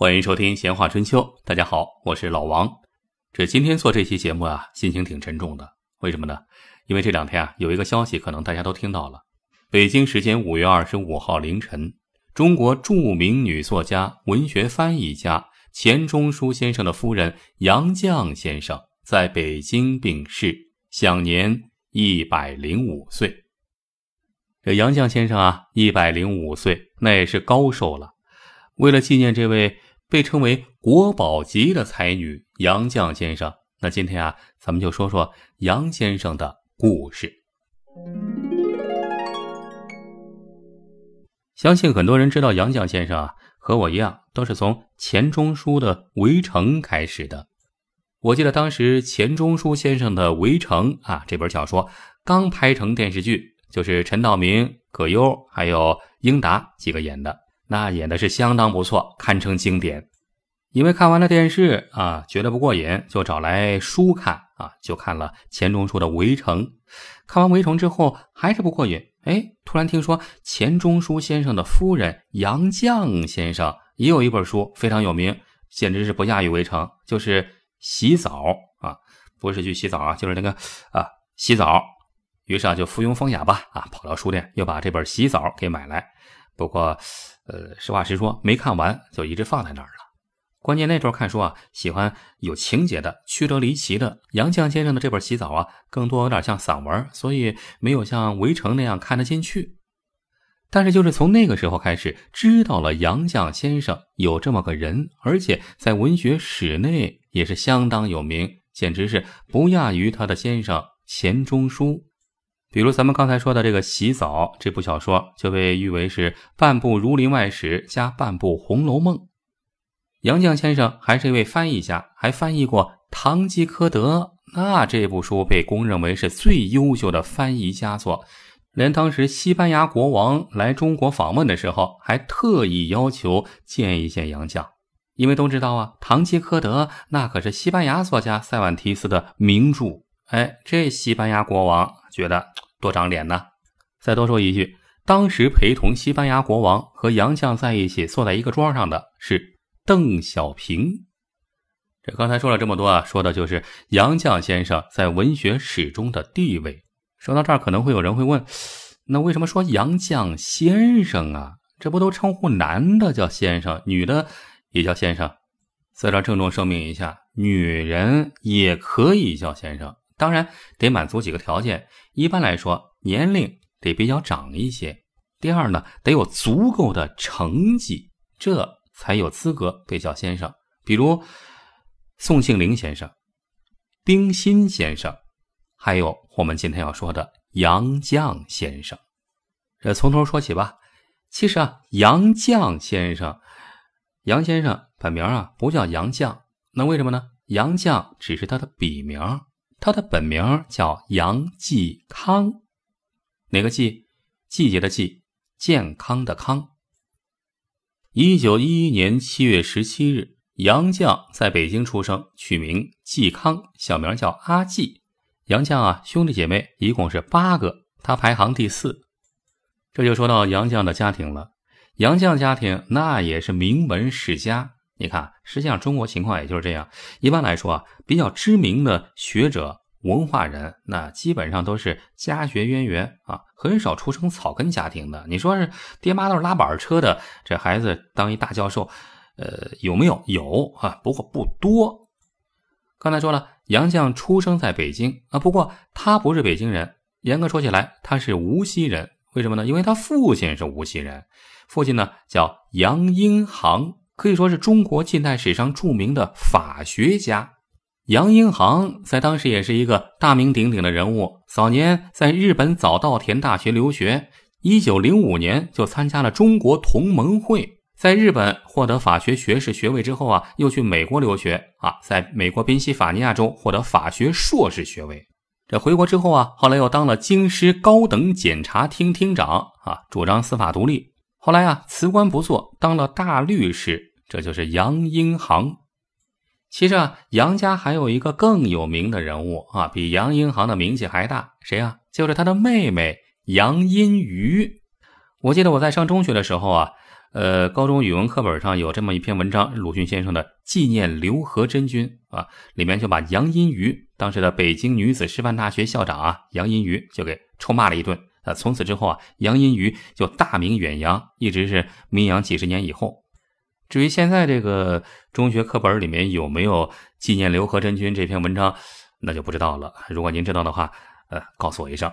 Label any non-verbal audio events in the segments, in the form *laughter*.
欢迎收听《闲话春秋》，大家好，我是老王。这今天做这期节目啊，心情挺沉重的。为什么呢？因为这两天啊，有一个消息，可能大家都听到了。北京时间五月二十五号凌晨，中国著名女作家、文学翻译家钱钟书先生的夫人杨绛先生在北京病逝，享年一百零五岁。这杨绛先生啊，一百零五岁，那也是高寿了。为了纪念这位。被称为国宝级的才女杨绛先生，那今天啊，咱们就说说杨先生的故事。相信很多人知道杨绛先生啊，和我一样，都是从钱钟书的《围城》开始的。我记得当时钱钟书先生的《围城》啊，这本小说刚拍成电视剧，就是陈道明、葛优还有英达几个演的。那演的是相当不错，堪称经典。因为看完了电视啊，觉得不过瘾，就找来书看啊，就看了钱钟书的《围城》。看完《围城》之后还是不过瘾，哎，突然听说钱钟书先生的夫人杨绛先生也有一本书非常有名，简直是不亚于《围城》，就是洗澡啊，不是去洗澡啊，就是那个啊洗澡。于是啊，就附庸风雅吧，啊，跑到书店又把这本《洗澡》给买来。不过。呃，实话实说，没看完就一直放在那儿了。关键那时候看书啊，喜欢有情节的、曲折离奇的。杨绛先生的这本《洗澡》啊，更多有点像散文，所以没有像《围城》那样看得进去。但是就是从那个时候开始，知道了杨绛先生有这么个人，而且在文学史内也是相当有名，简直是不亚于他的先生钱钟书。比如咱们刚才说的这个《洗澡》这部小说，就被誉为是半部《儒林外史》加半部《红楼梦》。杨绛先生还是一位翻译家，还翻译过《堂吉诃德》，那这部书被公认为是最优秀的翻译佳作。连当时西班牙国王来中国访问的时候，还特意要求见一见杨绛，因为都知道啊，《堂吉诃德》那可是西班牙作家塞万提斯的名著。哎，这西班牙国王觉得多长脸呢。再多说一句，当时陪同西班牙国王和杨绛在一起坐在一个桌上的是邓小平。这刚才说了这么多啊，说的就是杨绛先生在文学史中的地位。说到这儿，可能会有人会问，那为什么说杨绛先生啊？这不都称呼男的叫先生，女的也叫先生？在这郑重声明一下，女人也可以叫先生。当然得满足几个条件，一般来说年龄得比较长一些。第二呢，得有足够的成绩，这才有资格被叫先生。比如宋庆龄先生、冰心先生，还有我们今天要说的杨绛先生。这从头说起吧。其实啊，杨绛先生，杨先生本名啊不叫杨绛，那为什么呢？杨绛只是他的笔名。他的本名叫杨继康，哪个季？季节的季，健康的康。一九一一年七月十七日，杨绛在北京出生，取名继康，小名叫阿季。杨绛啊，兄弟姐妹一共是八个，他排行第四。这就说到杨绛的家庭了。杨绛家庭那也是名门世家。你看，实际上中国情况也就是这样。一般来说啊，比较知名的学者、文化人，那基本上都是家学渊源啊，很少出生草根家庭的。你说是爹妈都是拉板车的，这孩子当一大教授，呃，有没有？有啊，不过不多。刚才说了，杨绛出生在北京啊，不过他不是北京人，严格说起来，他是无锡人。为什么呢？因为他父亲是无锡人，父亲呢叫杨英行。可以说是中国近代史上著名的法学家杨英杭，在当时也是一个大名鼎鼎的人物。早年在日本早稻田大学留学，一九零五年就参加了中国同盟会，在日本获得法学学士学位之后啊，又去美国留学啊，在美国宾夕法尼亚州获得法学硕士学位。这回国之后啊，后来又当了京师高等检察厅厅长啊，主张司法独立。后来啊，辞官不做，当了大律师。这就是杨英行。其实啊，杨家还有一个更有名的人物啊，比杨英行的名气还大。谁啊？就是他的妹妹杨荫瑜。我记得我在上中学的时候啊，呃，高中语文课本上有这么一篇文章，鲁迅先生的《纪念刘和珍君》啊，里面就把杨荫瑜当时的北京女子师范大学校长啊杨荫瑜就给臭骂了一顿啊。从此之后啊，杨荫瑜就大名远扬，一直是名扬几十年以后。至于现在这个中学课本里面有没有纪念刘和珍君这篇文章，那就不知道了。如果您知道的话，呃，告诉我一声。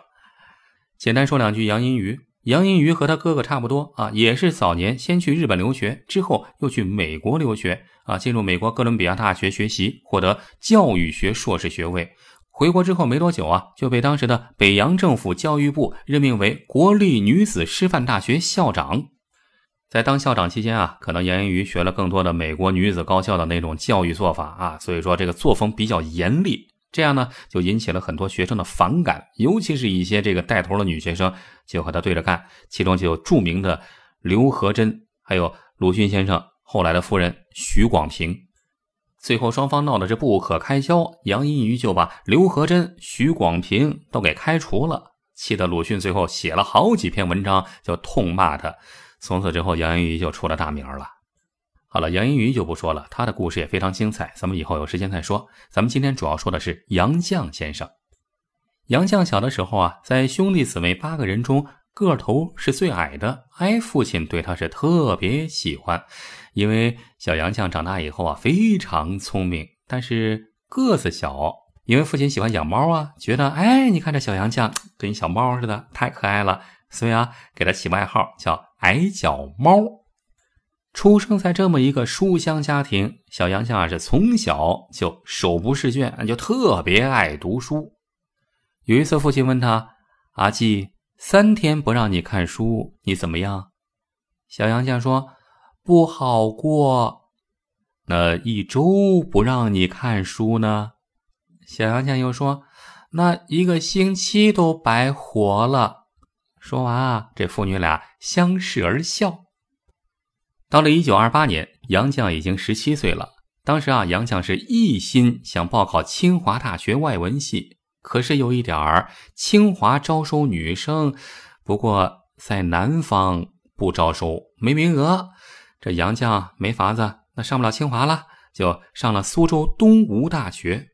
简单说两句杨荫瑜。杨荫瑜和他哥哥差不多啊，也是早年先去日本留学，之后又去美国留学啊，进入美国哥伦比亚大学学习，获得教育学硕士学位。回国之后没多久啊，就被当时的北洋政府教育部任命为国立女子师范大学校长。在当校长期间啊，可能杨荫瑜学了更多的美国女子高校的那种教育做法啊，所以说这个作风比较严厉。这样呢，就引起了很多学生的反感，尤其是一些这个带头的女学生就和他对着干。其中就有著名的刘和珍，还有鲁迅先生后来的夫人许广平。最后双方闹得这不可开交，杨荫瑜就把刘和珍、许广平都给开除了，气得鲁迅最后写了好几篇文章就痛骂他。从此之后，杨荫瑜就出了大名了。好了，杨荫瑜就不说了，他的故事也非常精彩，咱们以后有时间再说。咱们今天主要说的是杨绛先生。杨绛小的时候啊，在兄弟姊妹八个人中个头是最矮的，哎，父亲对他是特别喜欢，因为小杨绛长大以后啊非常聪明，但是个子小，因为父亲喜欢养猫啊，觉得哎，你看这小杨绛跟小猫似的，太可爱了，所以啊，给他起外号叫矮脚猫。出生在这么一个书香家庭，小杨绛啊是从小就手不释卷，就特别爱读书。有一次，父亲问他：“阿季，三天不让你看书，你怎么样？”小杨绛说：“不好过。”那一周不让你看书呢？小杨绛又说：“那一个星期都白活了。”说完啊，这父女俩相视而笑。到了一九二八年，杨绛已经十七岁了。当时啊，杨绛是一心想报考清华大学外文系，可是有一点儿，清华招收女生，不过在南方不招收，没名额。这杨绛没法子，那上不了清华了，就上了苏州东吴大学。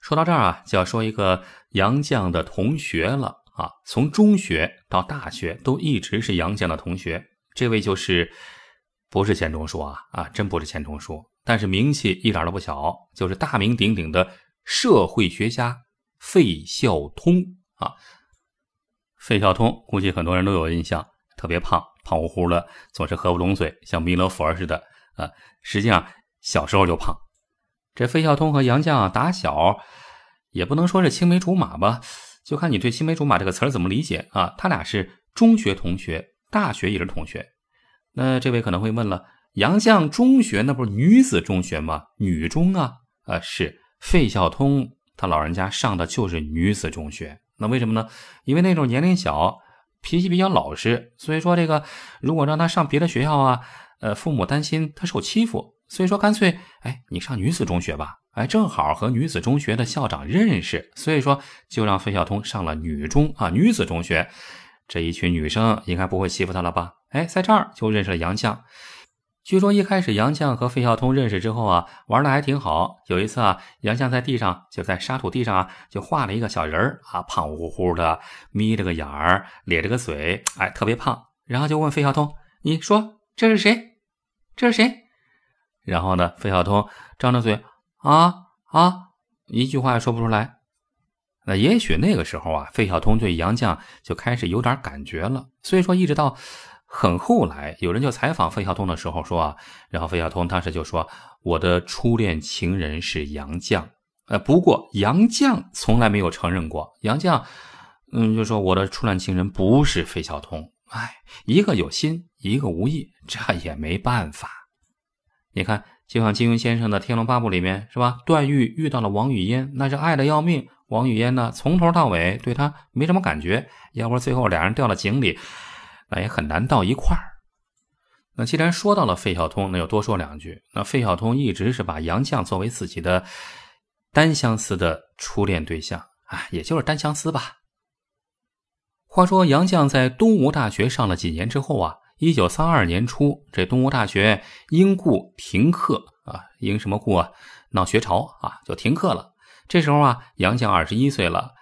说到这儿啊，就要说一个杨绛的同学了啊，从中学到大学都一直是杨绛的同学，这位就是。不是钱钟书啊啊，真不是钱钟书，但是名气一点都不小，就是大名鼎鼎的社会学家费孝通啊。费孝通估计很多人都有印象，特别胖，胖乎乎的，总是合不拢嘴，像弥勒佛似的啊。实际上小时候就胖。这费孝通和杨绛打小也不能说是青梅竹马吧，就看你对青梅竹马这个词儿怎么理解啊。他俩是中学同学，大学也是同学。那这位可能会问了，杨绛中学那不是女子中学吗？女中啊，啊是费孝通他老人家上的就是女子中学。那为什么呢？因为那种年龄小，脾气比较老实，所以说这个如果让他上别的学校啊，呃，父母担心他受欺负，所以说干脆，哎，你上女子中学吧，哎，正好和女子中学的校长认识，所以说就让费孝通上了女中啊，女子中学。这一群女生应该不会欺负他了吧？哎，在这儿就认识了杨绛。据说一开始杨绛和费孝通认识之后啊，玩的还挺好。有一次啊，杨绛在地上就在沙土地上啊，就画了一个小人儿啊，胖乎乎的，眯着个眼儿，咧着个嘴，哎，特别胖。然后就问费孝通：“你说这是谁？这是谁？”然后呢，费孝通张着嘴啊啊，一句话也说不出来。那也许那个时候啊，费孝通对杨绛就开始有点感觉了。所以说，一直到很后来，有人就采访费孝通的时候说啊，然后费孝通当时就说：“我的初恋情人是杨绛。”呃，不过杨绛从来没有承认过。杨绛，嗯，就说我的初恋情人不是费孝通。哎，一个有心，一个无意，这也没办法。你看，就像金庸先生的《天龙八部》里面是吧？段誉遇到了王语嫣，那是爱的要命。王语嫣呢，从头到尾对他没什么感觉，要不最后俩人掉到井里，那也很难到一块儿。那既然说到了费孝通，那就多说两句。那费孝通一直是把杨绛作为自己的单相思的初恋对象，啊，也就是单相思吧。话说杨绛在东吴大学上了几年之后啊，一九三二年初，这东吴大学因故停课啊，因什么故啊？闹学潮啊，就停课了。这时候啊，杨绛二十一岁了，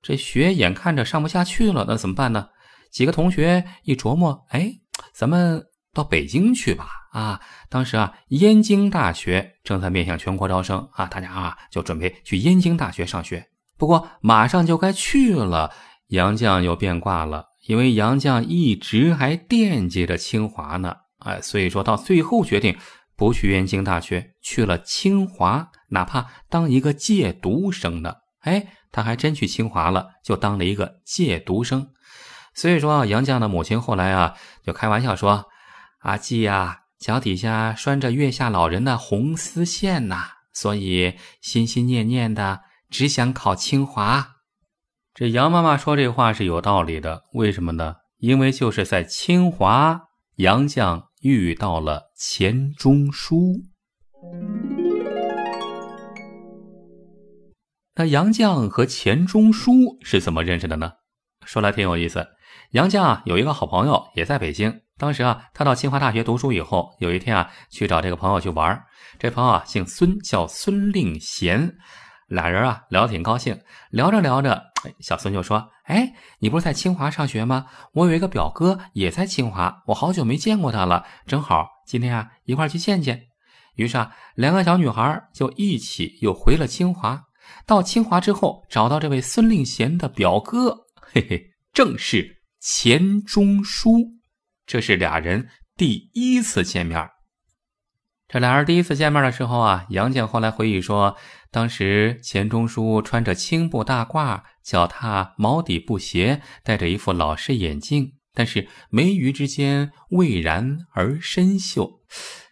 这学眼看着上不下去了，那怎么办呢？几个同学一琢磨，哎，咱们到北京去吧。啊，当时啊，燕京大学正在面向全国招生啊，大家啊就准备去燕京大学上学。不过马上就该去了，杨绛又变卦了。因为杨绛一直还惦记着清华呢，哎，所以说到最后决定不去燕京大学，去了清华，哪怕当一个借读生呢。哎，他还真去清华了，就当了一个借读生。所以说，杨绛的母亲后来啊，就开玩笑说：“阿季呀，脚底下拴着月下老人的红丝线呐，所以心心念念的只想考清华。”这杨妈妈说这话是有道理的，为什么呢？因为就是在清华，杨绛遇到了钱钟书。那杨绛和钱钟书是怎么认识的呢？说来挺有意思。杨绛啊有一个好朋友也在北京，当时啊他到清华大学读书以后，有一天啊去找这个朋友去玩，这朋友啊姓孙，叫孙令贤。俩人啊聊得挺高兴，聊着聊着，小孙就说：“哎，你不是在清华上学吗？我有一个表哥也在清华，我好久没见过他了，正好今天啊一块去见见。”于是啊，两个小女孩就一起又回了清华。到清华之后，找到这位孙令贤的表哥，嘿嘿，正是钱钟书。这是俩人第一次见面。这俩人第一次见面的时候啊，杨绛后来回忆说，当时钱钟书穿着青布大褂，脚踏毛底布鞋，戴着一副老式眼镜，但是眉宇之间蔚然而深秀，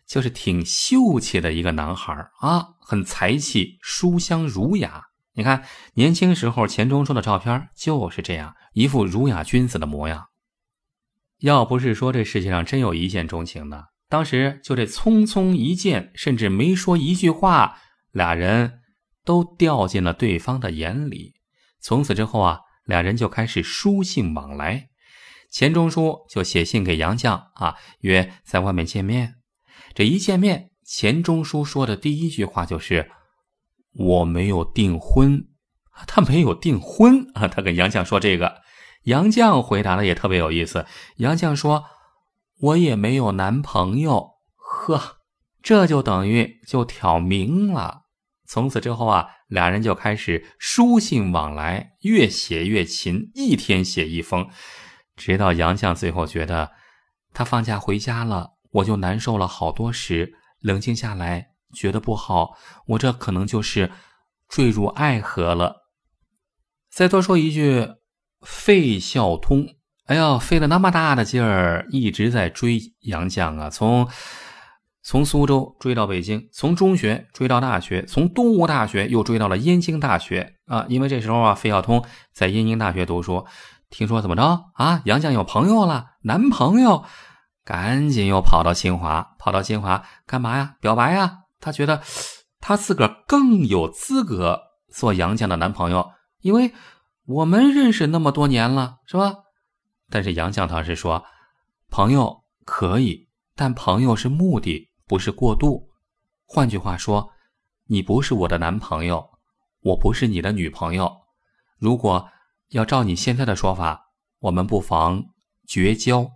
就是挺秀气的一个男孩啊，很才气，书香儒雅。你看年轻时候钱钟书的照片就是这样一副儒雅君子的模样。要不是说这世界上真有一见钟情的。当时就这匆匆一见，甚至没说一句话，俩人都掉进了对方的眼里。从此之后啊，俩人就开始书信往来。钱钟书就写信给杨绛啊，约在外面见面。这一见面，钱钟书说的第一句话就是：“我没有订婚。”他没有订婚啊，他跟杨绛说这个。杨绛回答的也特别有意思。杨绛说。我也没有男朋友，呵，这就等于就挑明了。从此之后啊，俩人就开始书信往来，越写越勤，一天写一封，直到杨绛最后觉得他放假回家了，我就难受了好多时，冷静下来觉得不好，我这可能就是坠入爱河了。再多说一句，费孝通。哎呀，费了那么大的劲儿，一直在追杨绛啊！从从苏州追到北京，从中学追到大学，从东吴大学又追到了燕京大学啊！因为这时候啊，费孝通在燕京大学读书，听说怎么着啊？杨绛有朋友了，男朋友，赶紧又跑到清华，跑到清华干嘛呀？表白呀！他觉得他自个儿更有资格做杨绛的男朋友，因为我们认识那么多年了，是吧？但是杨绛他是说，朋友可以，但朋友是目的，不是过度。换句话说，你不是我的男朋友，我不是你的女朋友。如果要照你现在的说法，我们不妨绝交。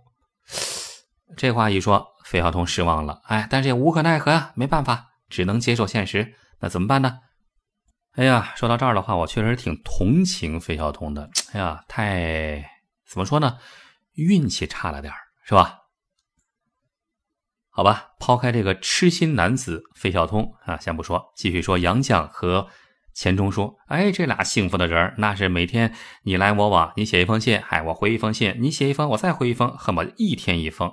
这话一说，费孝通失望了。哎，但是也无可奈何呀，没办法，只能接受现实。那怎么办呢？哎呀，说到这儿的话，我确实挺同情费孝通的。哎呀，太……怎么说呢？运气差了点儿是吧？好吧，抛开这个痴心男子费孝通啊，先不说，继续说杨绛和钱钟书。哎，这俩幸福的人那是每天你来我往，你写一封信，哎，我回一封信，你写一封，我再回一封，恨不得一天一封。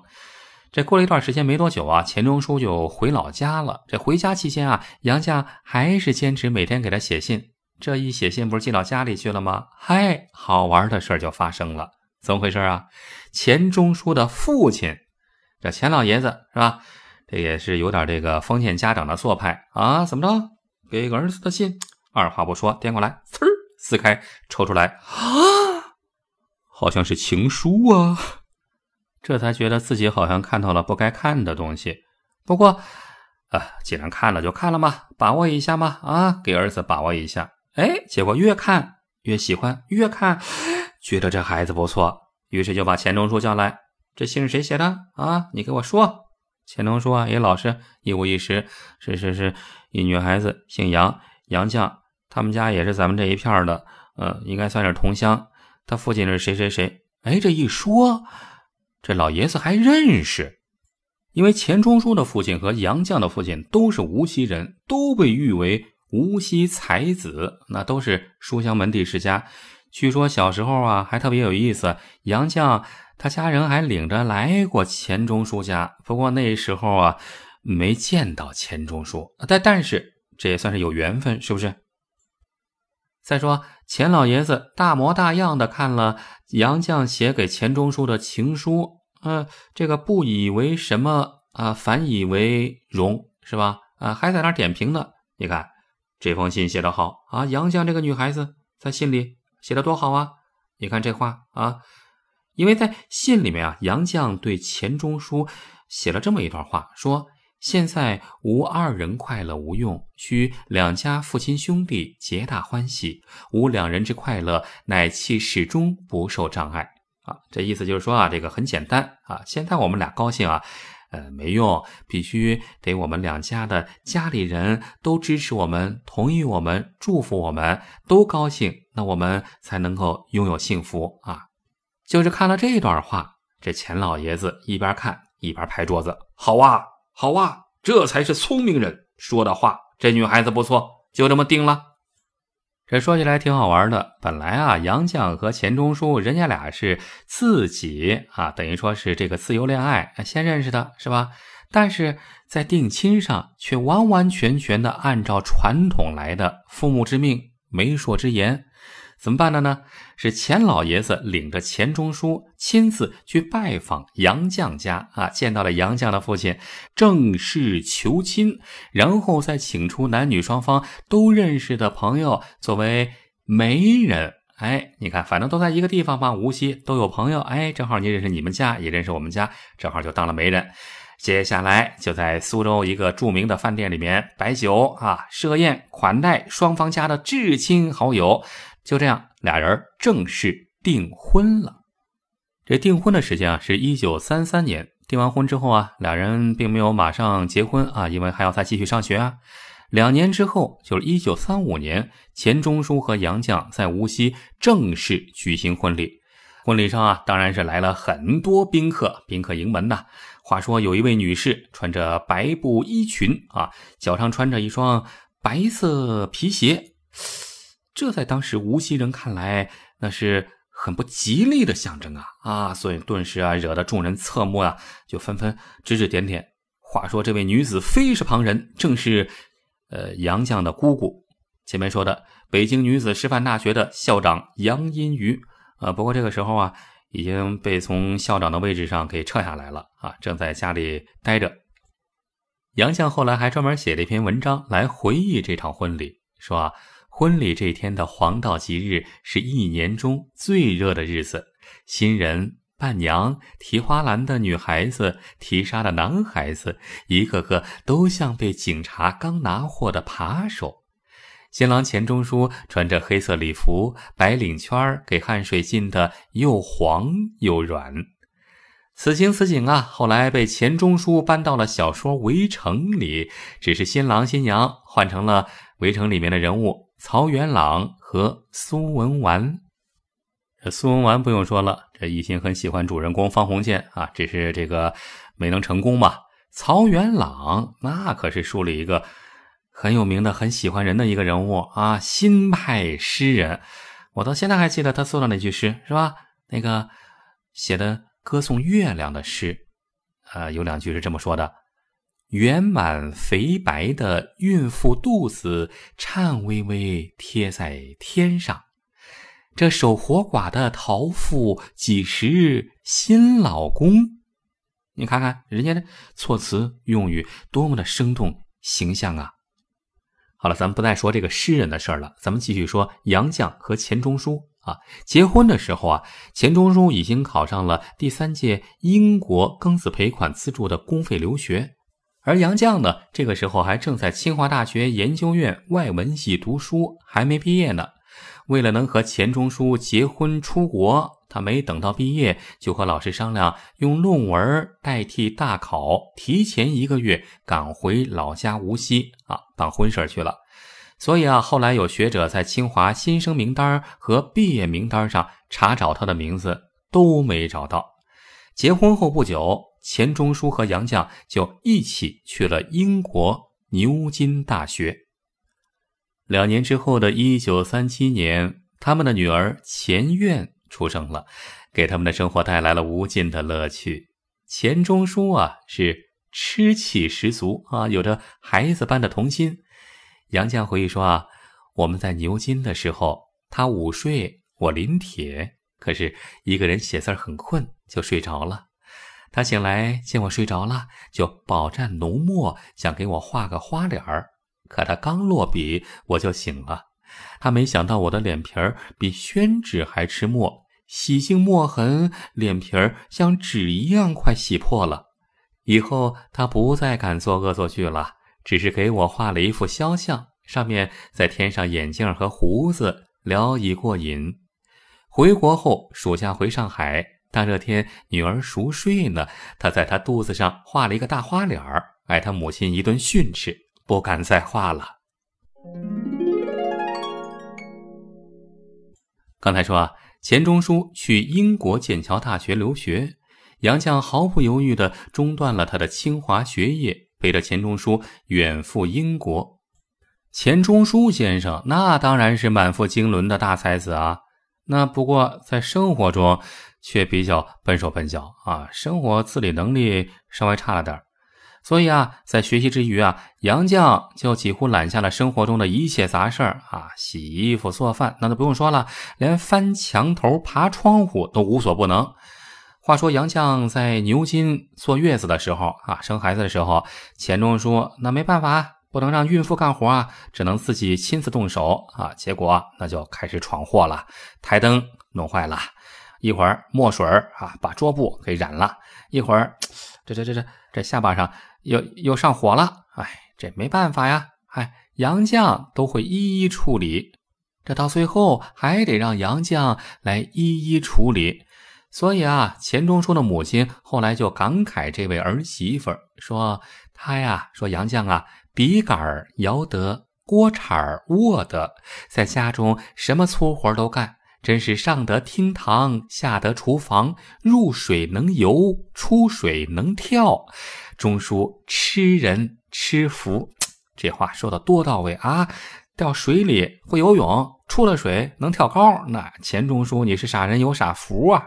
这过了一段时间没多久啊，钱钟书就回老家了。这回家期间啊，杨绛还是坚持每天给他写信。这一写信不是寄到家里去了吗？嗨，好玩的事就发生了。怎么回事啊？钱钟书的父亲，这钱老爷子是吧？这也是有点这个封建家长的做派啊？怎么着？给个儿子的信，二话不说掂过来，呲撕开，抽出来啊，好像是情书啊！这才觉得自己好像看到了不该看的东西。不过，啊，既然看了就看了嘛，把握一下嘛，啊，给儿子把握一下。哎，结果越看越喜欢，越看觉得这孩子不错，于是就把钱钟书叫来。这信是谁写的啊？你给我说。钱钟书啊，也老实一五一十，是是是，一女孩子姓杨，杨绛，他们家也是咱们这一片的，嗯，应该算是同乡。他父亲是谁谁谁？哎，这一说，这老爷子还认识，因为钱钟书的父亲和杨绛的父亲都是无锡人，都被誉为无锡才子，那都是书香门第世家。据说小时候啊，还特别有意思，杨绛他家人还领着来过钱钟书家，不过那时候啊，没见到钱钟书，但但是这也算是有缘分，是不是？再说钱老爷子大模大样的看了杨绛写给钱钟书的情书，呃，这个不以为什么啊，反以为荣，是吧？啊，还在那点评呢。你看这封信写得好啊，杨绛这个女孩子在信里写的多好啊！你看这话啊，因为在信里面啊，杨绛对钱钟书写了这么一段话，说。现在无二人快乐无用，需两家父亲兄弟皆大欢喜。无两人之快乐，乃其始终不受障碍。啊，这意思就是说啊，这个很简单啊。现在我们俩高兴啊，呃，没用，必须得我们两家的家里人都支持我们，同意我们，祝福我们，都高兴，那我们才能够拥有幸福啊。就是看了这段话，这钱老爷子一边看一边拍桌子，好啊。好啊，这才是聪明人说的话。这女孩子不错，就这么定了。这说起来挺好玩的。本来啊，杨绛和钱钟书人家俩是自己啊，等于说是这个自由恋爱先认识的，是吧？但是在定亲上却完完全全的按照传统来的，父母之命，媒妁之言。怎么办的呢？是钱老爷子领着钱钟书亲自去拜访杨绛家啊，见到了杨绛的父亲，正式求亲，然后再请出男女双方都认识的朋友作为媒人。哎，你看，反正都在一个地方嘛，无锡都有朋友。哎，正好你认识你们家，也认识我们家，正好就当了媒人。接下来就在苏州一个著名的饭店里面摆酒啊，设宴款待双方家的至亲好友。就这样，俩人正式订婚了。这订婚的时间啊，是一九三三年。订完婚之后啊，俩人并没有马上结婚啊，因为还要再继续上学啊。两年之后，就是一九三五年，钱钟书和杨绛在无锡正式举行婚礼。婚礼上啊，当然是来了很多宾客，宾客迎门呐。话说有一位女士穿着白布衣裙啊，脚上穿着一双白色皮鞋。这在当时无锡人看来，那是很不吉利的象征啊啊！所以顿时啊，惹得众人侧目啊，就纷纷指指点点。话说这位女子非是旁人，正是呃杨绛的姑姑，前面说的北京女子师范大学的校长杨荫瑜啊。不过这个时候啊，已经被从校长的位置上给撤下来了啊，正在家里待着。杨绛后来还专门写了一篇文章来回忆这场婚礼，说啊。婚礼这天的黄道吉日是一年中最热的日子，新人、伴娘、提花篮的女孩子、提纱的男孩子，一个个都像被警察刚拿货的扒手。新郎钱钟书穿着黑色礼服，白领圈给汗水浸得又黄又软。此情此景啊，后来被钱钟书搬到了小说《围城》里，只是新郎新娘换成了《围城》里面的人物。曹元朗和苏文纨，苏文纨不用说了，这一心很喜欢主人公方鸿渐啊，只是这个没能成功嘛。曹元朗那可是书里一个很有名的、很喜欢人的一个人物啊，新派诗人。我到现在还记得他做的那句诗，是吧？那个写的歌颂月亮的诗，呃，有两句是这么说的。圆满肥白的孕妇肚子颤巍巍贴在天上，这守活寡的桃妇几时新老公？你看看人家的措辞用语多么的生动形象啊！好了，咱们不再说这个诗人的事儿了，咱们继续说杨绛和钱钟书啊。结婚的时候啊，钱钟书已经考上了第三届英国庚子赔款资助的公费留学，而杨绛呢，这个时候还正在清华大学研究院外文系读书，还没毕业呢。为了能和钱钟书结婚出国，他没等到毕业，就和老师商量用论文代替大考，提前一个月赶回老家无锡啊办婚事去了。所以啊，后来有学者在清华新生名单和毕业名单上查找他的名字，都没找到。结婚后不久，钱钟书和杨绛就一起去了英国牛津大学。两年之后的一九三七年，他们的女儿钱苑出生了，给他们的生活带来了无尽的乐趣。钱钟书啊，是痴气十足啊，有着孩子般的童心。杨绛回忆说啊，我们在牛津的时候，他午睡，我临帖，可是一个人写字很困，就睡着了。他醒来见我睡着了，就饱蘸浓墨，想给我画个花脸儿。可他刚落笔，我就醒了。他没想到我的脸皮儿比宣纸还吃墨，洗净墨痕，脸皮儿像纸一样快洗破了。以后他不再敢做恶作剧了，只是给我画了一副肖像，上面再添上眼镜和胡子，聊以过瘾。回国后，暑假回上海，大热天女儿熟睡呢，他在她肚子上画了一个大花脸儿，挨他母亲一顿训斥。不敢再画了。刚才说啊，钱钟书去英国剑桥大学留学，杨绛毫不犹豫的中断了他的清华学业，陪着钱钟书远赴英国。钱钟书先生那当然是满腹经纶的大才子啊，那不过在生活中却比较笨手笨脚啊，生活自理能力稍微差了点。所以啊，在学习之余啊，杨绛就几乎揽下了生活中的一切杂事儿啊，洗衣服、做饭，那都不用说了，连翻墙头、爬窗户都无所不能。话说杨绛在牛津坐月子的时候啊，生孩子的时候，钱钟书那没办法，不能让孕妇干活啊，只能自己亲自动手啊。结果那就开始闯祸了，台灯弄坏了，一会儿墨水啊把桌布给染了，一会儿这这这这这下巴上。又又上火了，哎，这没办法呀，哎，杨绛都会一一处理，这到最后还得让杨绛来一一处理。所以啊，钱钟书的母亲后来就感慨这位儿媳妇说：“她呀，说杨绛啊，笔杆摇得，锅铲握得，在家中什么粗活都干，真是上得厅堂，下得厨房，入水能游，出水能跳。”钟书吃人吃福，这话说的多到位啊！掉水里会游泳，出了水能跳高，那钱钟书你是傻人有傻福啊！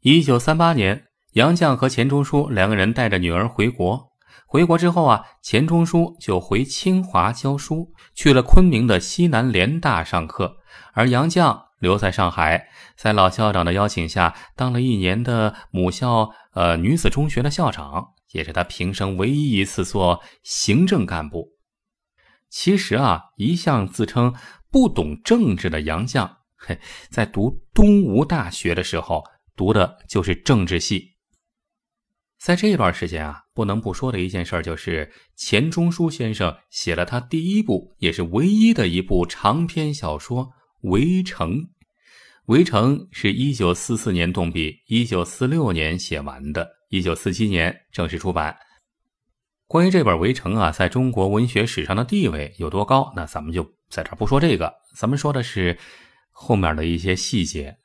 一九三八年，杨绛和钱钟书两个人带着女儿回国。回国之后啊，钱钟书就回清华教书，去了昆明的西南联大上课，而杨绛留在上海，在老校长的邀请下，当了一年的母校。呃，女子中学的校长也是他平生唯一一次做行政干部。其实啊，一向自称不懂政治的杨绛，嘿，在读东吴大学的时候，读的就是政治系。在这段时间啊，不能不说的一件事就是，钱钟书先生写了他第一部，也是唯一的一部长篇小说《围城》。《围城》是一九四四年动笔，一九四六年写完的，一九四七年正式出版。关于这本《围城》啊，在中国文学史上的地位有多高，那咱们就在这不说这个，咱们说的是后面的一些细节。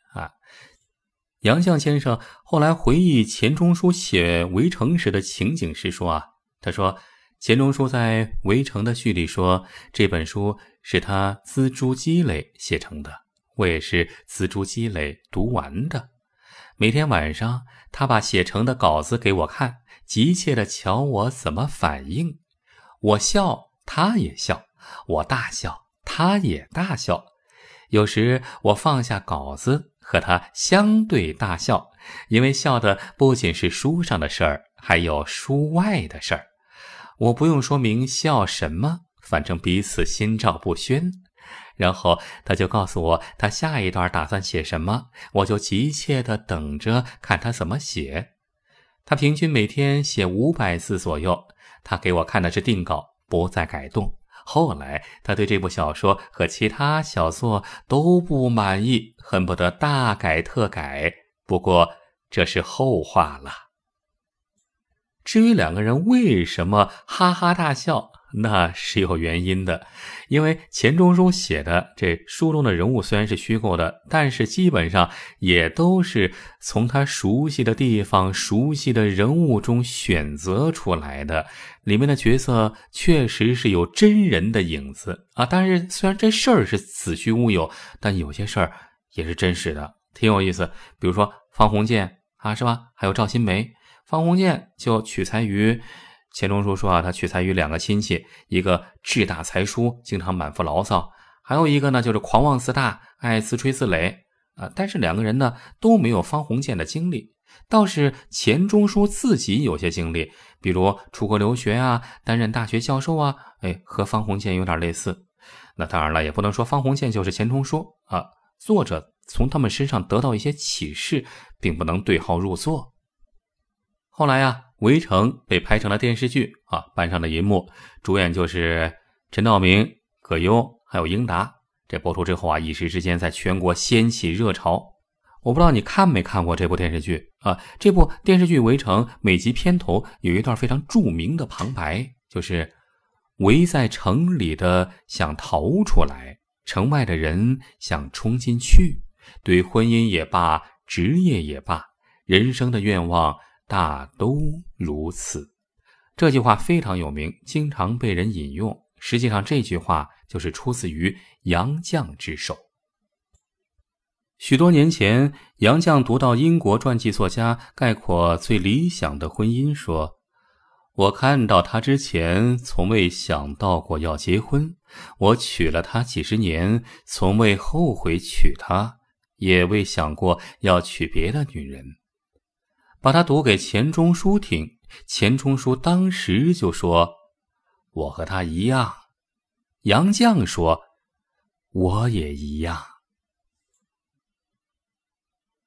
杨绛先生后来回忆钱钟书写《围城》时的情景时说啊，他说钱钟书在《围城》的序里说，这本书是他锱铢积累写成的。我也是锱铢积累读完的。每天晚上，他把写成的稿子给我看，急切的瞧我怎么反应。我笑，他也笑；我大笑，他也大笑。有时我放下稿子，和他相对大笑，因为笑的不仅是书上的事儿，还有书外的事儿。我不用说明笑什么，反正彼此心照不宣。然后他就告诉我他下一段打算写什么，我就急切地等着看他怎么写。他平均每天写五百字左右，他给我看的是定稿，不再改动。后来他对这部小说和其他小作都不满意，恨不得大改特改。不过这是后话了。至于两个人为什么哈哈大笑？那是有原因的，因为钱钟书写的这书中的人物虽然是虚构的，但是基本上也都是从他熟悉的地方、熟悉的人物中选择出来的。里面的角色确实是有真人的影子啊。但是虽然这事儿是子虚乌有，但有些事儿也是真实的，挺有意思。比如说方鸿渐啊，是吧？还有赵新梅，方鸿渐就取材于。钱钟书说啊，他取材于两个亲戚，一个志大才疏，经常满腹牢骚；还有一个呢，就是狂妄自大，爱自吹自擂啊。但是两个人呢都没有方鸿渐的经历，倒是钱钟书自己有些经历，比如出国留学啊，担任大学教授啊，哎，和方鸿渐有点类似。那当然了，也不能说方鸿渐就是钱钟书啊。作者从他们身上得到一些启示，并不能对号入座。后来呀。《围城》被拍成了电视剧啊，搬上了银幕，主演就是陈道明、葛优还有英达。这播出之后啊，一时之间在全国掀起热潮。我不知道你看没看过这部电视剧啊？这部电视剧《围城》每集片头有一段非常著名的旁白，就是围在城里的想逃出来，城外的人想冲进去。对婚姻也罢，职业也罢，人生的愿望。大都如此，这句话非常有名，经常被人引用。实际上，这句话就是出自于杨绛之手。许多年前，杨绛读到英国传记作家概括最理想的婚姻，说：“我看到他之前，从未想到过要结婚。我娶了她几十年，从未后悔娶她，也未想过要娶别的女人。”把他读给钱钟书听，钱钟书当时就说：“我和他一样。”杨绛说：“我也一样。”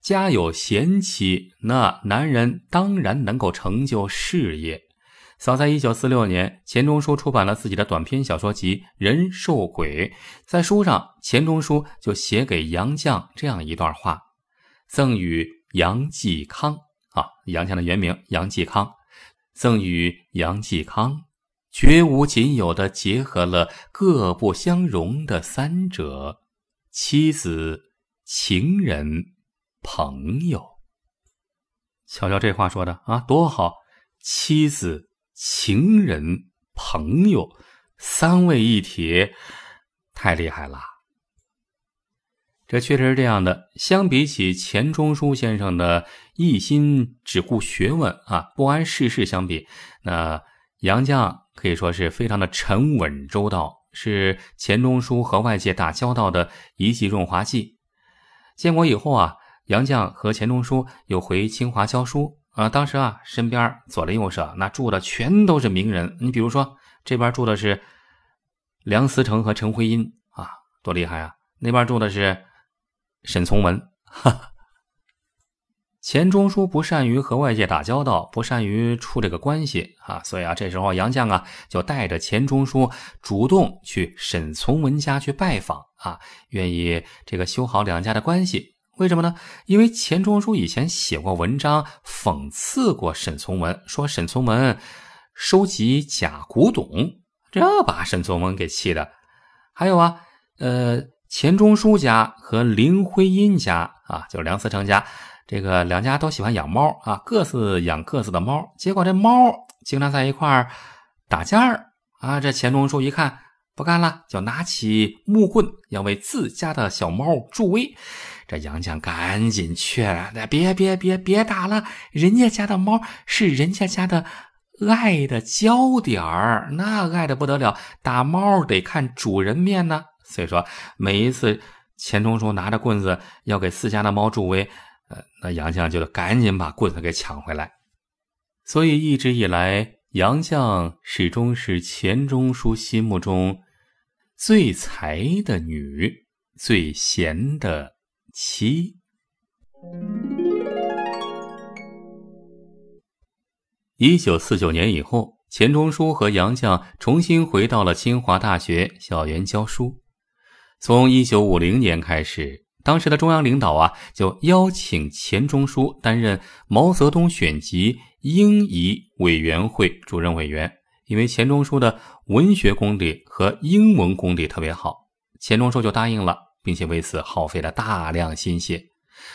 家有贤妻，那男人当然能够成就事业。早在一九四六年，钱钟书出版了自己的短篇小说集《人兽鬼》。在书上，钱钟书就写给杨绛这样一段话，赠与杨继康。啊，杨绛的原名杨继康，赠与杨继康，绝无仅有的结合了各不相容的三者：妻子、情人、朋友。瞧瞧这话说的啊，多好！妻子、情人、朋友，三位一体，太厉害了。这确实是这样的。相比起钱钟书先生的一心只顾学问啊，不谙世事相比，那杨绛可以说是非常的沉稳周到，是钱钟书和外界打交道的一剂润滑剂。建国以后啊，杨绛和钱钟书又回清华教书啊。当时啊，身边左邻右舍那住的全都是名人。你比如说，这边住的是梁思成和陈徽因啊，多厉害啊！那边住的是。沈从文，哈，*laughs* 钱钟书不善于和外界打交道，不善于处这个关系啊，所以啊，这时候杨绛啊就带着钱钟书主动去沈从文家去拜访啊，愿意这个修好两家的关系。为什么呢？因为钱钟书以前写过文章讽刺过沈从文，说沈从文收集假古董，这把沈从文给气的。还有啊，呃。钱钟书家和林徽因家啊，就是梁思成家，这个两家都喜欢养猫啊，各自养各自的猫。结果这猫经常在一块儿打架啊。这钱钟书一看不干了，就拿起木棍要为自家的小猫助威。这杨绛赶紧劝：“别别别别打了，人家家的猫是人家家的爱的焦点儿，那爱的不得了，打猫得看主人面呢。”所以说，每一次钱钟书拿着棍子要给自家的猫助威，呃，那杨绛就得赶紧把棍子给抢回来。所以一直以来，杨绛始终是钱钟书心目中最才的女，最贤的妻。一九四九年以后，钱钟书和杨绛重新回到了清华大学校园教书。从一九五零年开始，当时的中央领导啊，就邀请钱钟书担任毛泽东选集英译委员会主任委员，因为钱钟书的文学功底和英文功底特别好，钱钟书就答应了，并且为此耗费了大量心血。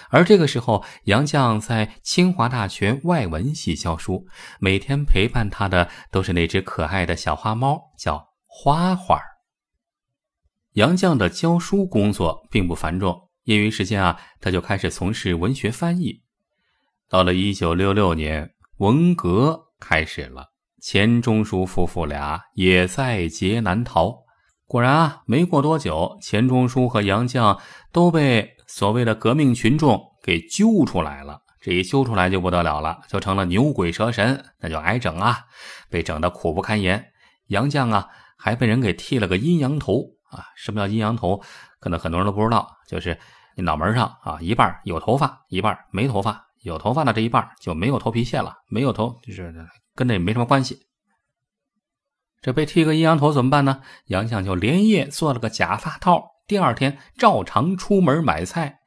而这个时候，杨绛在清华大学外文系教书，每天陪伴他的都是那只可爱的小花猫，叫花花。杨绛的教书工作并不繁重，业余时间啊，他就开始从事文学翻译。到了一九六六年，文革开始了，钱钟书夫妇俩也在劫难逃。果然啊，没过多久，钱钟书和杨绛都被。所谓的革命群众给揪出来了，这一揪出来就不得了了，就成了牛鬼蛇神，那就挨整啊，被整得苦不堪言。杨绛啊，还被人给剃了个阴阳头啊。什么叫阴阳头？可能很多人都不知道，就是你脑门上啊，一半有头发，一半没头发。有头发的这一半就没有头皮屑了，没有头就是跟那没什么关系。这被剃个阴阳头怎么办呢？杨绛就连夜做了个假发套。第二天照常出门买菜，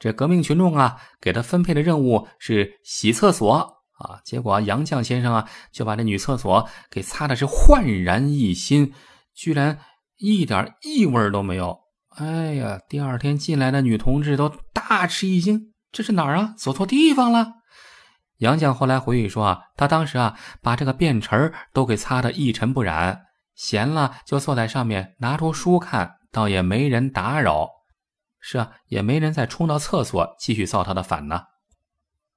这革命群众啊，给他分配的任务是洗厕所啊。结果杨绛先生啊，就把这女厕所给擦的是焕然一新，居然一点异味都没有。哎呀，第二天进来的女同志都大吃一惊，这是哪儿啊？走错地方了。杨绛后来回忆说啊，他当时啊，把这个便池都给擦得一尘不染，闲了就坐在上面拿出书看。倒也没人打扰，是啊，也没人再冲到厕所继续造他的反呢。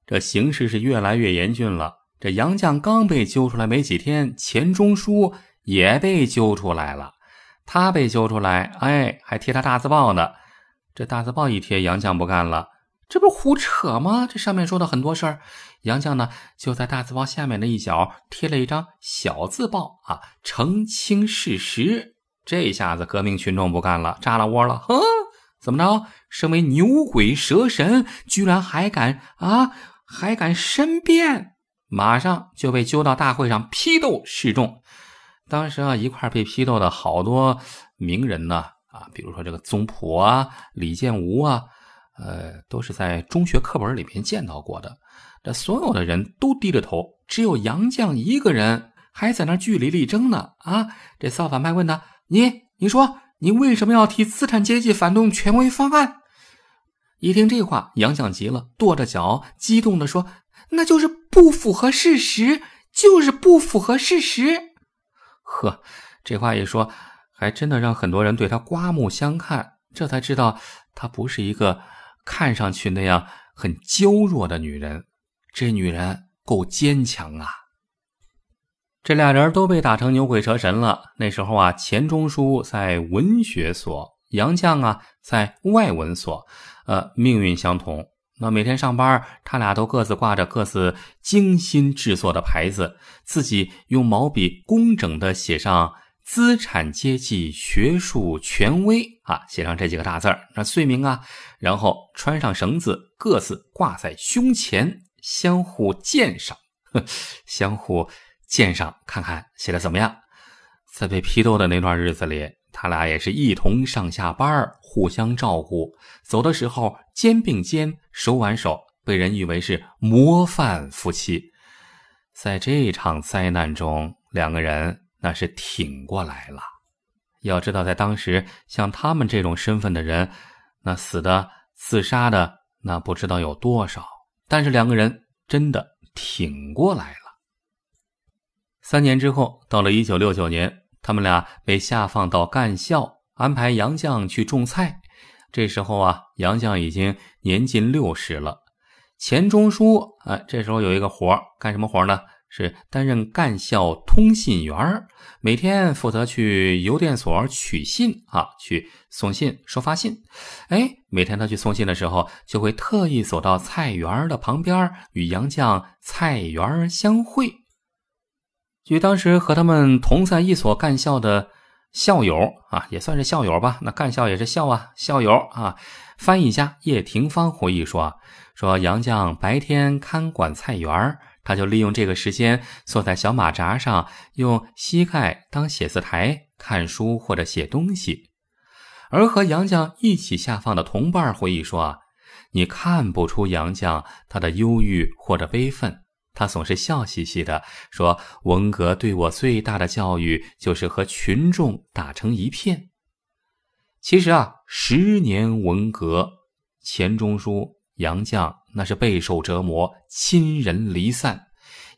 这形势是越来越严峻了。这杨绛刚被揪出来没几天，钱钟书也被揪出来了。他被揪出来，哎，还贴他大字报呢。这大字报一贴，杨绛不干了，这不胡扯吗？这上面说的很多事儿，杨绛呢就在大字报下面的一角贴了一张小字报啊，澄清事实。这下子革命群众不干了，炸了窝了！呵，怎么着？身为牛鬼蛇神，居然还敢啊，还敢申辩？马上就被揪到大会上批斗示众。当时啊，一块被批斗的好多名人呢，啊，比如说这个宗璞啊、李建吾啊，呃，都是在中学课本里面见到过的。这所有的人都低着头，只有杨绛一个人还在那据理力争呢。啊，这造反派问他。你你说你为什么要替资产阶级反动权威方案？一听这话，杨绛急了，跺着脚，激动地说：“那就是不符合事实，就是不符合事实。”呵，这话一说，还真的让很多人对他刮目相看。这才知道，她不是一个看上去那样很娇弱的女人。这女人够坚强啊！这俩人都被打成牛鬼蛇神了。那时候啊，钱钟书在文学所，杨绛啊在外文所，呃，命运相同。那每天上班，他俩都各自挂着各自精心制作的牌子，自己用毛笔工整的写上“资产阶级学术权威”啊，写上这几个大字儿，那罪名啊，然后穿上绳子，各自挂在胸前，相互鉴赏，*laughs* 相互。鉴赏看看写的怎么样？在被批斗的那段日子里，他俩也是一同上下班，互相照顾。走的时候肩并肩，手挽手，被人誉为是模范夫妻。在这场灾难中，两个人那是挺过来了。要知道，在当时，像他们这种身份的人，那死的、自杀的，那不知道有多少。但是两个人真的挺过来了。三年之后，到了一九六九年，他们俩被下放到干校，安排杨绛去种菜。这时候啊，杨绛已经年近六十了。钱钟书啊，这时候有一个活干什么活呢？是担任干校通信员每天负责去邮电所取信啊，去送信、收发信。哎，每天他去送信的时候，就会特意走到菜园的旁边，与杨绛菜园相会。据当时和他们同在一所干校的校友啊，也算是校友吧。那干校也是校啊，校友啊。翻译家叶廷芳回忆说：“说杨绛白天看管菜园他就利用这个时间坐在小马扎上，用膝盖当写字台看书或者写东西。”而和杨绛一起下放的同伴回忆说：“你看不出杨绛他的忧郁或者悲愤。”他总是笑嘻嘻的说：“文革对我最大的教育，就是和群众打成一片。”其实啊，十年文革，钱钟书、杨绛那是备受折磨，亲人离散。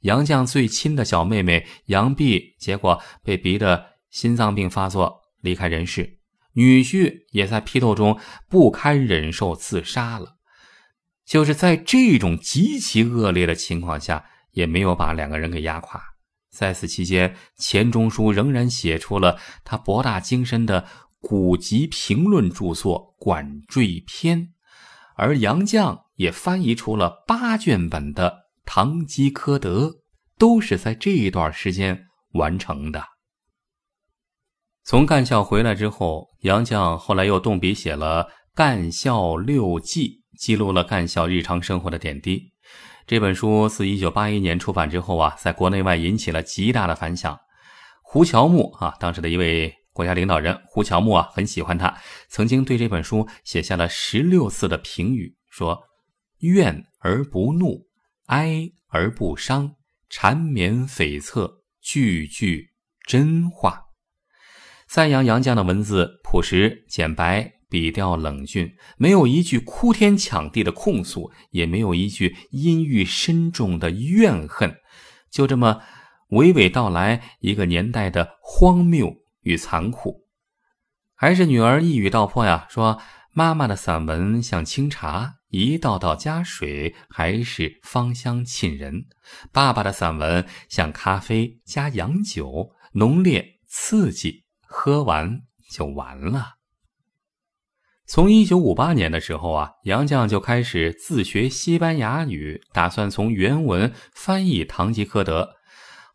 杨绛最亲的小妹妹杨碧，结果被逼得心脏病发作，离开人世。女婿也在批斗中不堪忍受，自杀了。就是在这种极其恶劣的情况下，也没有把两个人给压垮。在此期间，钱钟书仍然写出了他博大精深的古籍评论著作《管锥篇》，而杨绛也翻译出了八卷本的《堂吉诃德》，都是在这一段时间完成的。从干校回来之后，杨绛后来又动笔写了《干校六记》。记录了干校日常生活的点滴。这本书自1981年出版之后啊，在国内外引起了极大的反响。胡乔木啊，当时的一位国家领导人胡乔木啊，很喜欢他，曾经对这本书写下了十六次的评语，说：“怨而不怒，哀而不伤，缠绵悱恻，句句真话。”赞扬杨绛的文字朴实简白。笔调冷峻，没有一句哭天抢地的控诉，也没有一句阴郁深重的怨恨，就这么娓娓道来一个年代的荒谬与残酷。还是女儿一语道破呀，说妈妈的散文像清茶，一道道加水还是芳香沁人；爸爸的散文像咖啡加洋酒，浓烈刺激，喝完就完了。从一九五八年的时候啊，杨绛就开始自学西班牙语，打算从原文翻译《堂吉诃德》。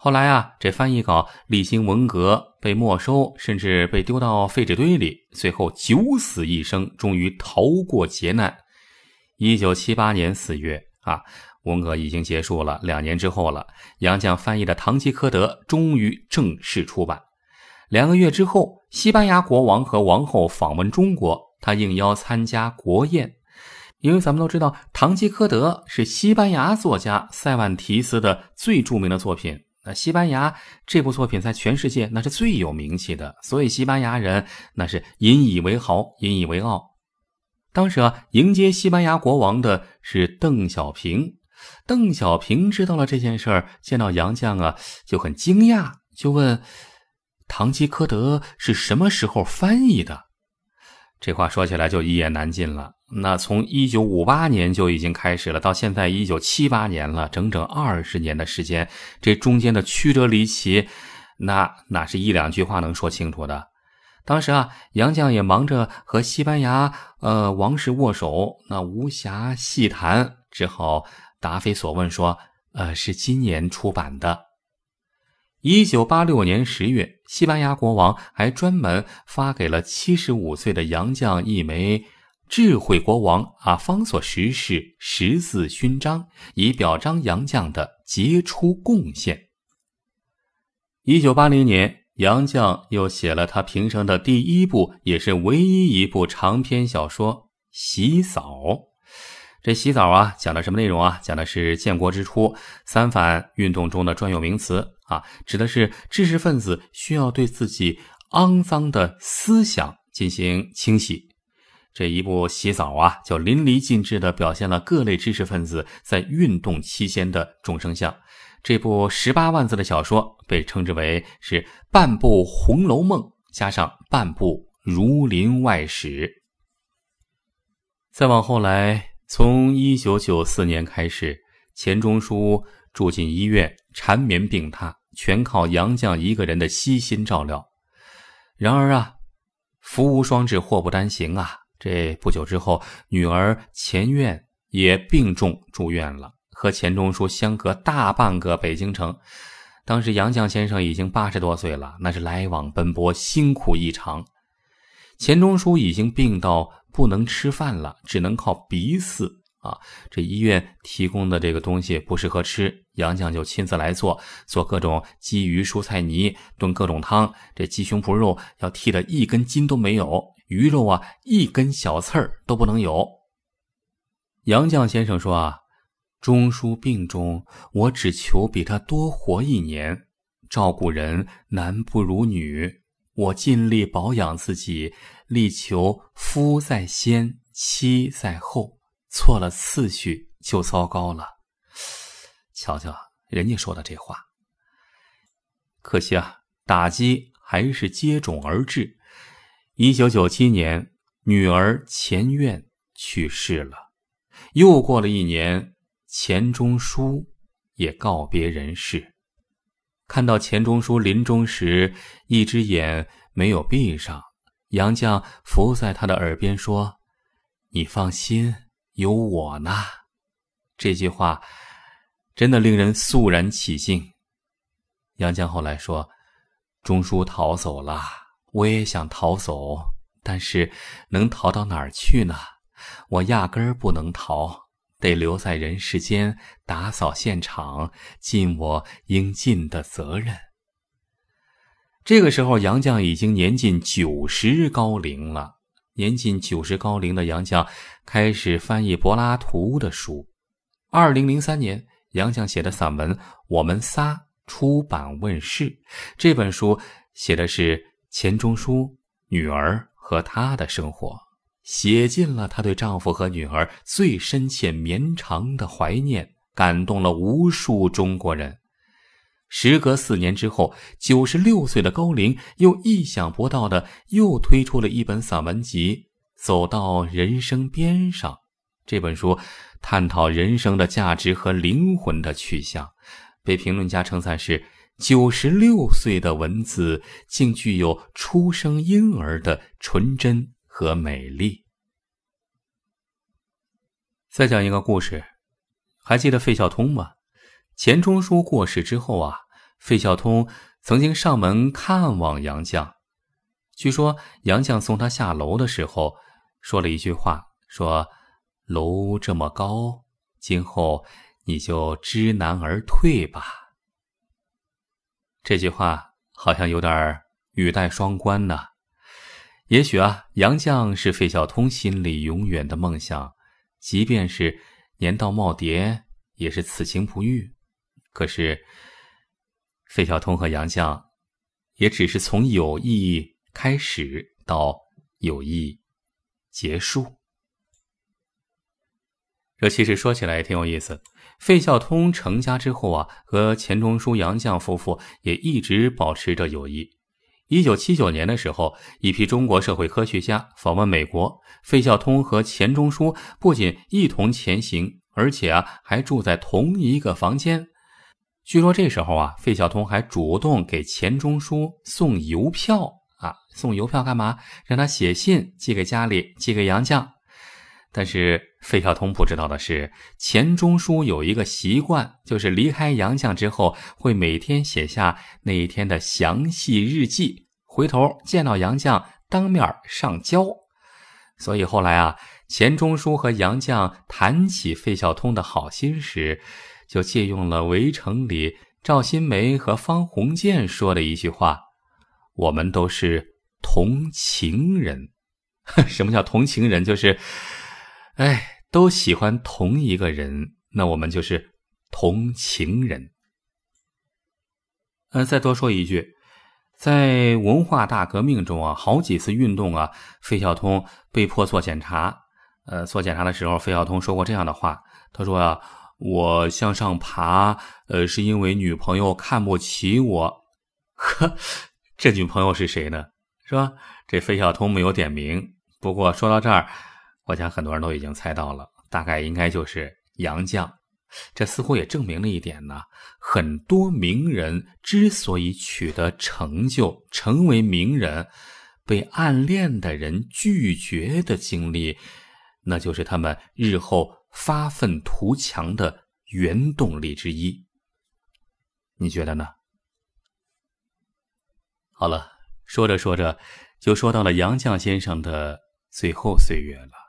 后来啊，这翻译稿历经文革被没收，甚至被丢到废纸堆里，最后九死一生，终于逃过劫难。一九七八年四月啊，文革已经结束了，两年之后了，杨绛翻译的《堂吉诃德》终于正式出版。两个月之后，西班牙国王和王后访问中国。他应邀参加国宴，因为咱们都知道，《堂吉诃德》是西班牙作家塞万提斯的最著名的作品。那西班牙这部作品在全世界那是最有名气的，所以西班牙人那是引以为豪、引以为傲。当时啊，迎接西班牙国王的是邓小平。邓小平知道了这件事儿，见到杨绛啊，就很惊讶，就问：“《堂吉诃德》是什么时候翻译的？”这话说起来就一言难尽了。那从一九五八年就已经开始了，到现在一九七八年了，整整二十年的时间，这中间的曲折离奇，那哪是一两句话能说清楚的？当时啊，杨绛也忙着和西班牙呃王室握手，那无暇细谈，只好答非所问说：“呃，是今年出版的。”一九八六年十月，西班牙国王还专门发给了七十五岁的杨绛一枚“智慧国王阿方索十世十字勋章”，以表彰杨绛的杰出贡献。一九八零年，杨绛又写了他平生的第一部，也是唯一一部长篇小说《洗澡》。这洗澡啊，讲的什么内容啊？讲的是建国之初三反运动中的专有名词啊，指的是知识分子需要对自己肮脏的思想进行清洗。这一部洗澡啊，就淋漓尽致地表现了各类知识分子在运动期间的众生相。这部十八万字的小说被称之为是半部《红楼梦》加上半部《儒林外史》。再往后来。从一九九四年开始，钱钟书住进医院，缠绵病榻，全靠杨绛一个人的悉心照料。然而啊，福无双至，祸不单行啊！这不久之后，女儿钱院也病重住院了，和钱钟书相隔大半个北京城。当时杨绛先生已经八十多岁了，那是来往奔波，辛苦异常。钱钟书已经病到不能吃饭了，只能靠鼻饲啊。这医院提供的这个东西不适合吃，杨绛就亲自来做，做各种鲫鱼蔬菜泥，炖各种汤。这鸡胸脯肉要剔的一根筋都没有，鱼肉啊一根小刺儿都不能有。杨绛先生说啊，钟书病中，我只求比他多活一年。照顾人男不如女。我尽力保养自己，力求夫在先，妻在后。错了次序就糟糕了。瞧瞧人家说的这话，可惜啊，打击还是接踵而至。一九九七年，女儿钱院去世了。又过了一年，钱钟书也告别人世。看到钱钟书临终时，一只眼没有闭上，杨绛伏在他的耳边说：“你放心，有我呢。”这句话真的令人肃然起敬。杨绛后来说：“钟书逃走了，我也想逃走，但是能逃到哪儿去呢？我压根儿不能逃。”得留在人世间打扫现场，尽我应尽的责任。这个时候，杨绛已经年近九十高龄了。年近九十高龄的杨绛开始翻译柏拉图的书。二零零三年，杨绛写的散文《我们仨》出版问世。这本书写的是钱钟书、女儿和他的生活。写尽了她对丈夫和女儿最深切绵长的怀念，感动了无数中国人。时隔四年之后，九十六岁的高龄又意想不到的又推出了一本散文集《走到人生边上》。这本书探讨人生的价值和灵魂的去向，被评论家称赞是九十六岁的文字竟具有出生婴儿的纯真。和美丽。再讲一个故事，还记得费孝通吗？钱钟书过世之后啊，费孝通曾经上门看望杨绛。据说杨绛送他下楼的时候，说了一句话：“说楼这么高，今后你就知难而退吧。”这句话好像有点语带双关呢。也许啊，杨绛是费孝通心里永远的梦想，即便是年到耄耋，也是此情不渝。可是，费孝通和杨绛，也只是从友谊开始到友谊结束。这其实说起来也挺有意思。费孝通成家之后啊，和钱钟书、杨绛夫妇也一直保持着友谊。一九七九年的时候，一批中国社会科学家访问美国，费孝通和钱钟书不仅一同前行，而且啊还住在同一个房间。据说这时候啊，费孝通还主动给钱钟书送邮票啊，送邮票干嘛？让他写信寄给家里，寄给杨绛。但是费孝通不知道的是，钱钟书有一个习惯，就是离开杨绛之后，会每天写下那一天的详细日记，回头见到杨绛当面上交。所以后来啊，钱钟书和杨绛谈起费孝通的好心时，就借用了《围城》里赵新梅和方鸿渐说的一句话：“我们都是同情人。” *laughs* 什么叫同情人？就是。哎，都喜欢同一个人，那我们就是同情人。呃，再多说一句，在文化大革命中啊，好几次运动啊，费孝通被迫做检查。呃，做检查的时候，费孝通说过这样的话：“他说啊，我向上爬，呃，是因为女朋友看不起我。呵，这女朋友是谁呢？是吧？这费孝通没有点名。不过说到这儿。”我想很多人都已经猜到了，大概应该就是杨绛。这似乎也证明了一点呢：很多名人之所以取得成就、成为名人，被暗恋的人拒绝的经历，那就是他们日后发愤图强的原动力之一。你觉得呢？好了，说着说着，就说到了杨绛先生的最后岁月了。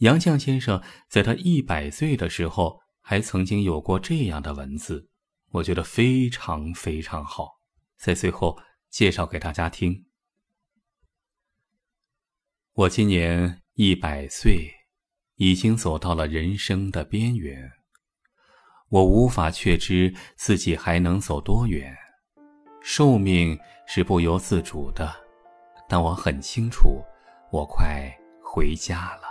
杨绛先生在他一百岁的时候，还曾经有过这样的文字，我觉得非常非常好，在最后介绍给大家听。我今年一百岁，已经走到了人生的边缘。我无法确知自己还能走多远。寿命是不由自主的，但我很清楚，我快回家了。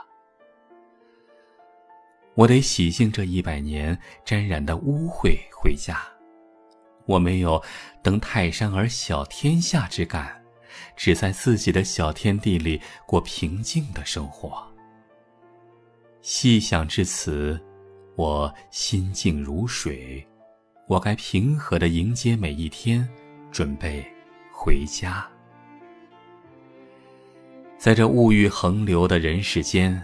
我得洗净这一百年沾染的污秽回家。我没有登泰山而小天下之感，只在自己的小天地里过平静的生活。细想至此，我心静如水。我该平和的迎接每一天。准备回家，在这物欲横流的人世间，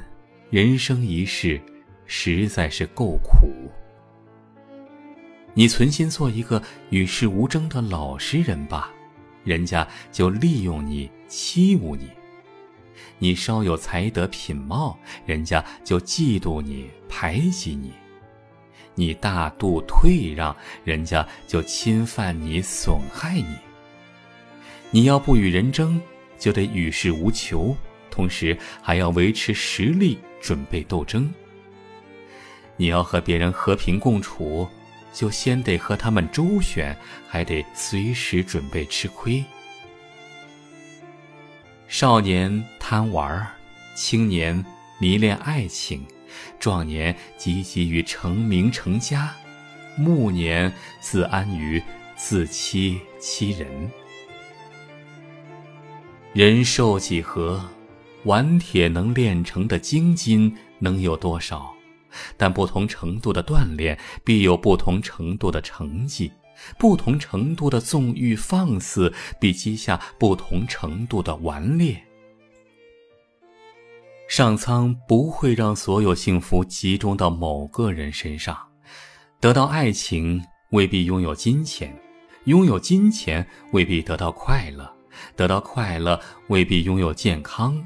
人生一世实在是够苦。你存心做一个与世无争的老实人吧，人家就利用你欺侮你；你稍有才德品貌，人家就嫉妒你排挤你。你大度退让，人家就侵犯你、损害你。你要不与人争，就得与世无求，同时还要维持实力，准备斗争。你要和别人和平共处，就先得和他们周旋，还得随时准备吃亏。少年贪玩，青年迷恋爱情。壮年积极于成名成家，暮年自安于自欺欺人。人寿几何？顽铁能炼成的精金能有多少？但不同程度的锻炼，必有不同程度的成绩；不同程度的纵欲放肆，必积下不同程度的顽劣。上苍不会让所有幸福集中到某个人身上，得到爱情未必拥有金钱，拥有金钱未必得到快乐，得到快乐未必拥有健康，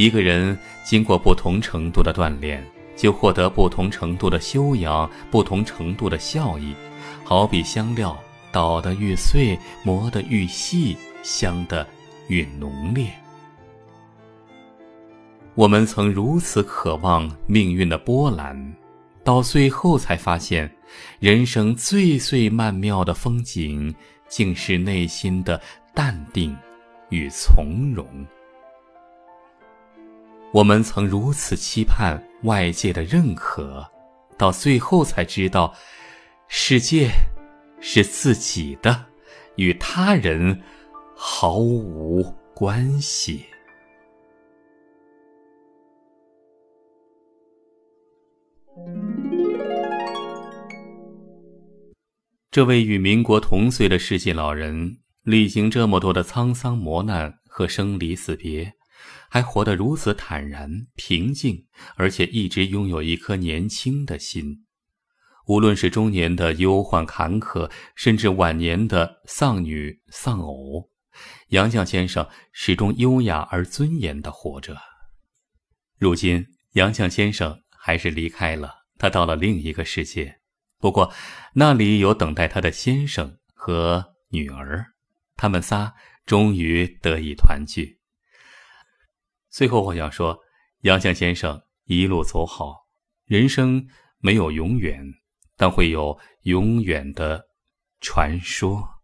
一个人经过不同程度的锻炼，就获得不同程度的修养，不同程度的效益。好比香料，捣得愈碎，磨得愈细，香得愈浓烈。我们曾如此渴望命运的波澜，到最后才发现，人生最最曼妙的风景，竟是内心的淡定与从容。我们曾如此期盼外界的认可，到最后才知道，世界是自己的，与他人毫无关系。这位与民国同岁的世纪老人，历经这么多的沧桑磨难和生离死别，还活得如此坦然平静，而且一直拥有一颗年轻的心。无论是中年的忧患坎坷，甚至晚年的丧女丧偶，杨绛先生始终优雅而尊严地活着。如今，杨绛先生还是离开了，他到了另一个世界。不过，那里有等待他的先生和女儿，他们仨终于得以团聚。最后，我想说，杨绛先生一路走好，人生没有永远，但会有永远的传说。